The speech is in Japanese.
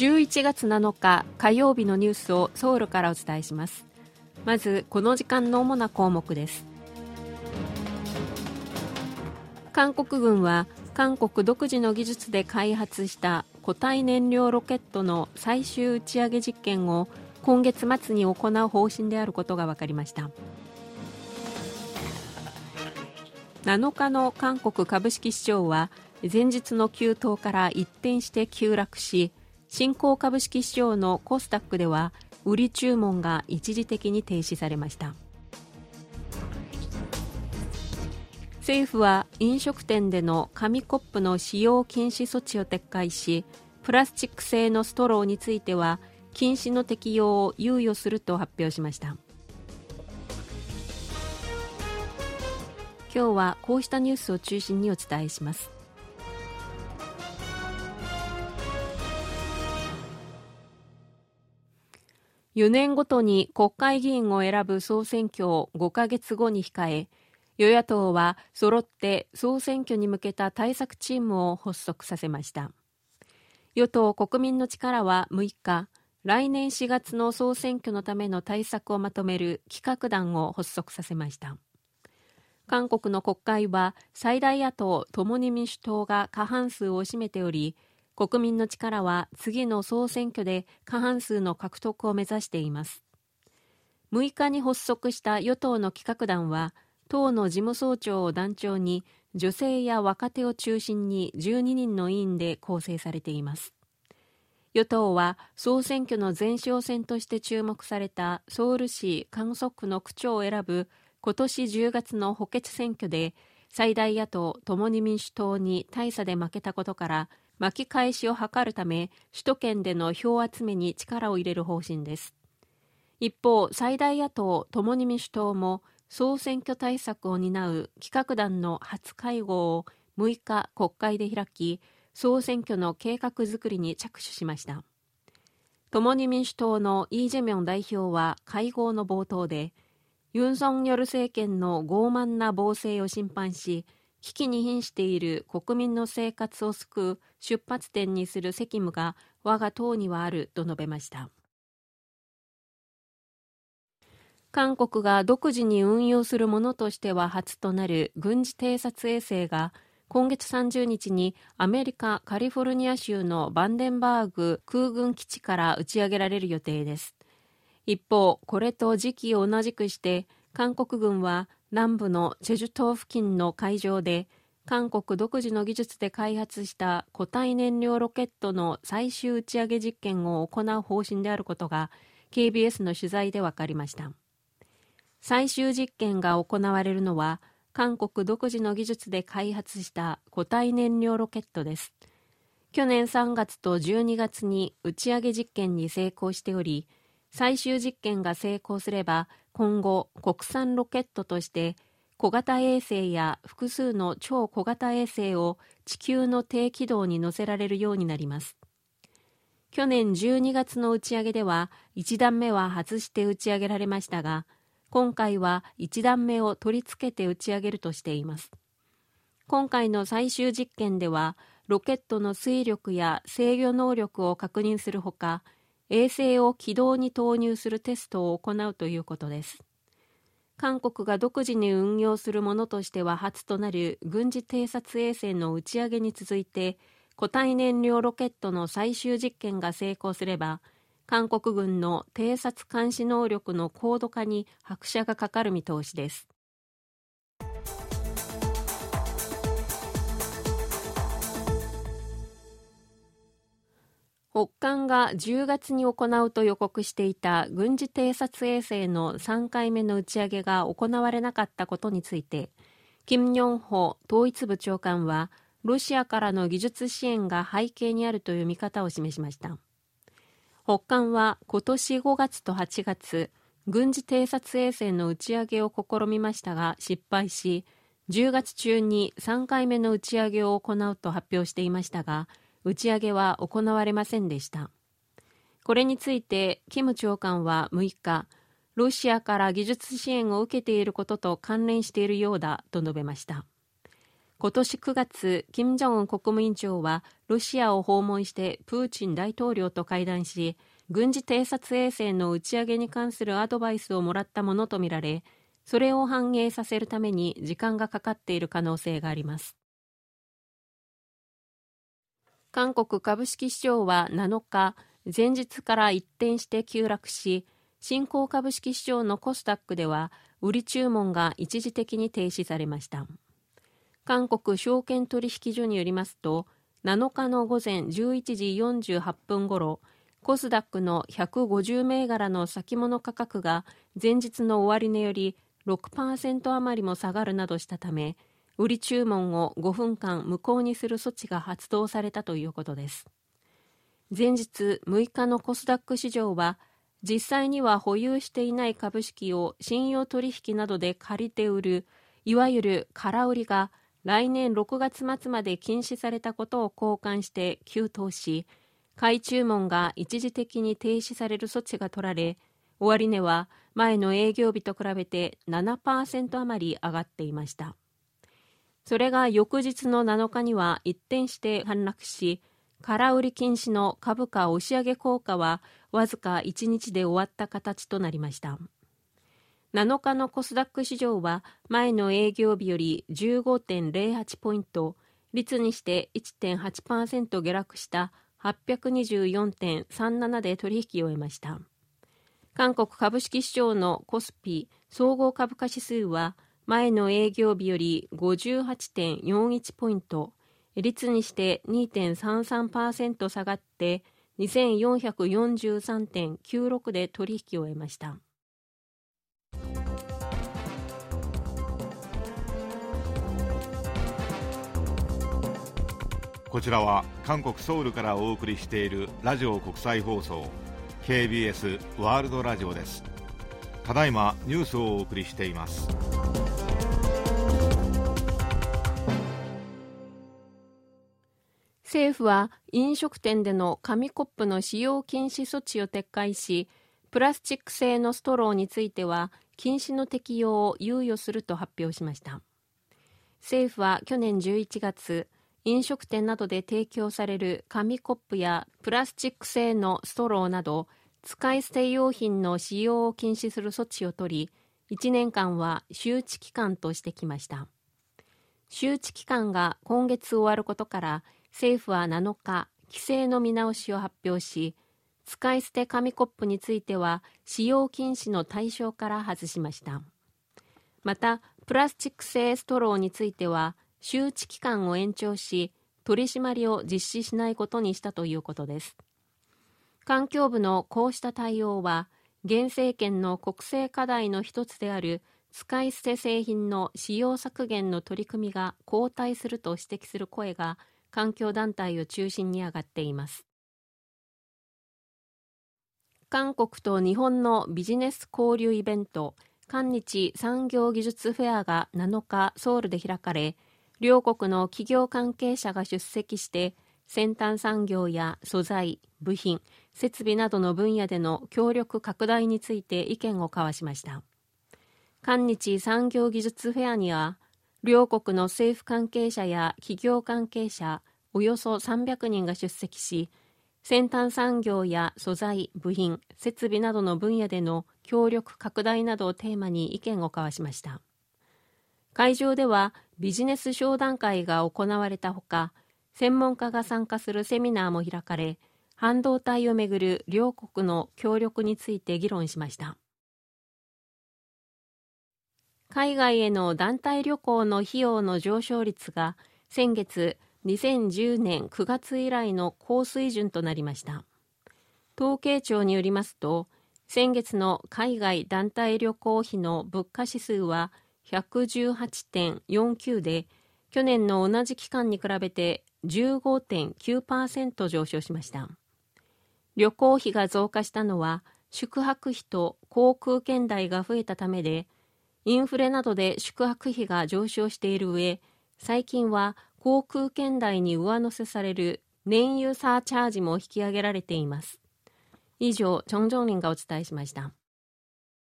11月7日火曜日のニュースをソウルからお伝えします。まずこの時間の主な項目です。韓国軍は韓国独自の技術で開発した固体燃料ロケットの最終打ち上げ実験を今月末に行う方針であることが分かりました。7日の韓国株式市場は前日の急騰から一転して急落し新興株式市場のコスタックでは売り注文が一時的に停止されました。政府は飲食店での紙コップの使用禁止措置を撤回しプラスチック製のストローについては禁止の適用を猶予すると発表しました。今日はこうしたニュースを中心にお伝えします。4年ごとに国会議員を選ぶ総選挙を5ヶ月後に控え与野党は揃って総選挙に向けた対策チームを発足させました。与党国民の力は6日来年4月の総選挙のための対策をまとめる企画団を発足させました。韓国の国会は最大野党共に民主党が過半数を占めており国民の力は次の総選挙で過半数の獲得を目指しています。6日に発足した与党の企画団は党の事務総長を団長に女性や若手を中心に12人の委員で構成されています。与党は総選挙の前哨戦として注目されたソウル市観測区の区長を選ぶ今年10月の補欠選挙で最大野党共に民主党に大差で負けたことから巻き返しを図るため首都圏での票集めに力を入れる方針です。一方最大野党共に民主党も総選挙対策を担う企画団の初会合を6日国会で開き総選挙の計画づくりに着手しました。共に民主党のイ・ジェミョン代表は会合の冒頭でユン・ソンニョル政権の傲慢な暴政を審判し危機に瀕している国民の生活を救う出発点にする責務が我が党にはあると述べました。韓国が独自に運用するものとしては初となる軍事偵察衛星が今月30日にアメリカ・カリフォルニア州のバンデンバーグ空軍基地から打ち上げられる予定です。一方これと時期を同じくして韓国軍は南部のチェジュ島付近の海上で韓国独自の技術で開発した固体燃料ロケットの最終打ち上げ実験を行う方針であることが KBS の取材で分かりました。最終実験が行われるのは韓国独自の技術で開発した固体燃料ロケットです。去年3月と12月に打ち上げ実験に成功しており最終実験が成功すれば今後国産ロケットとして小型衛星や複数の超小型衛星を地球の低軌道に乗せられるようになります。去年12月の打ち上げでは1段目は外して打ち上げられましたが今回は1段目を取り付けて打ち上げるとしています。今回の最終実験ではロケットの推力や制御能力を確認するほか衛星を軌道に投入するテストを行うということです。韓国が独自に運用するものとしては初となる軍事偵察衛星の打ち上げに続いて固体燃料ロケットの最終実験が成功すれば韓国軍の偵察監視能力の高度化に拍車がかかる見通しです。北韓が10月に行うと予告していた軍事偵察衛星の3回目の打ち上げが行われなかったことについて金ヨンホ統一部長官はロシアからの技術支援が背景にあるという見方を示しました。北韓は今年5月と8月軍事偵察衛星の打ち上げを試みましたが失敗し10月中に3回目の打ち上げを行うと発表していましたが打ち上げは行われませんでしたこれについてキム長官は6日ロシアから技術支援を受けていることと関連しているようだと述べました今年9月、金正恩国務委員長はロシアを訪問してプーチン大統領と会談し、軍事偵察衛星の打ち上げに関するアドバイスをもらったものとみられ、それを反映させるために時間がかかっている可能性があります。韓国株式市場は7日、前日から一転して急落し、新興株式市場のコスダックでは、売り注文が一時的に停止されました。韓国証券取引所によりますと7日の午前11時48分ごろコスダックの150銘柄の先物価格が前日の終値より6%余りも下がるなどしたため売り注文を5分間無効にする措置が発動されたということです。前日6日のコスダック市場は実際には保有していない株式を信用取引などで借りて売るいわゆる空売りが来年6月末まで禁止されたことを交換して急騰し買い注文が一時的に停止される措置が取られ終値は前の営業日と比べて7%余り上がっていました。それが翌日の7日には一転して反落し空売り禁止の株価押し上げ効果はわずか1日で終わった形となりました7日のコスダック市場は前の営業日より15.08ポイント、率にして1.8%下落した824.37で取引を終えました。韓国株式市場のコスピ総合株価指数は前の営業日より58.41ポイント、率にして2.33%下がって2443.96で取引を終えました。こちらは韓国ソウルからお送りしているラジオ国際放送 KBS ワールドラジオですただいまニュースをお送りしています政府は飲食店での紙コップの使用禁止措置を撤回しプラスチック製のストローについては禁止の適用を猶予すると発表しました。政府は去年11月飲食店などで提供される紙コップやプラスチック製のストローなど使い捨て用品の使用を禁止する措置を取り1年間は周知期間としてきました。周知期間が今月終わることから政府は7日規制の見直しを発表し使い捨て紙コップについては使用禁止の対象から外しました。またプラスチック製ストローについては周知期間を延長し取り締まりを実施しないことにしたということです。環境部のこうした対応は現政権の国政課題の一つである使い捨て製品の使用削減の取り組みが後退すると指摘する声が環境団体を中心に上がっています韓国と日本のビジネス交流イベント韓日産業技術フェアが7日ソウルで開かれ両国の企業関係者が出席して先端産業や素材、部品、設備などの分野での協力拡大について意見を交わしました。韓日産業技術フェアには、両国の政府関係者や企業関係者およそ300人が出席し、先端産業や素材、部品、設備などの分野での協力拡大などをテーマに意見を交わしました。会場ではビジネス商談会が行われたほか専門家が参加するセミナーも開かれ半導体をめぐる両国の協力について議論しました海外への団体旅行の費用の上昇率が先月2010年9月以来の高水準となりました。統計庁によりますと先月の海外団体旅行費の物価指数は118.49で去年の同じ期間に比べて15.9%上昇しました。旅行費が増加したのは宿泊費と航空券代が増えたためでインフレなどで宿泊費が上昇している上最近は航空券代に上乗せされる燃油サーチャージも引き上げられています。以上チョン・ジョンリンがお伝えしました。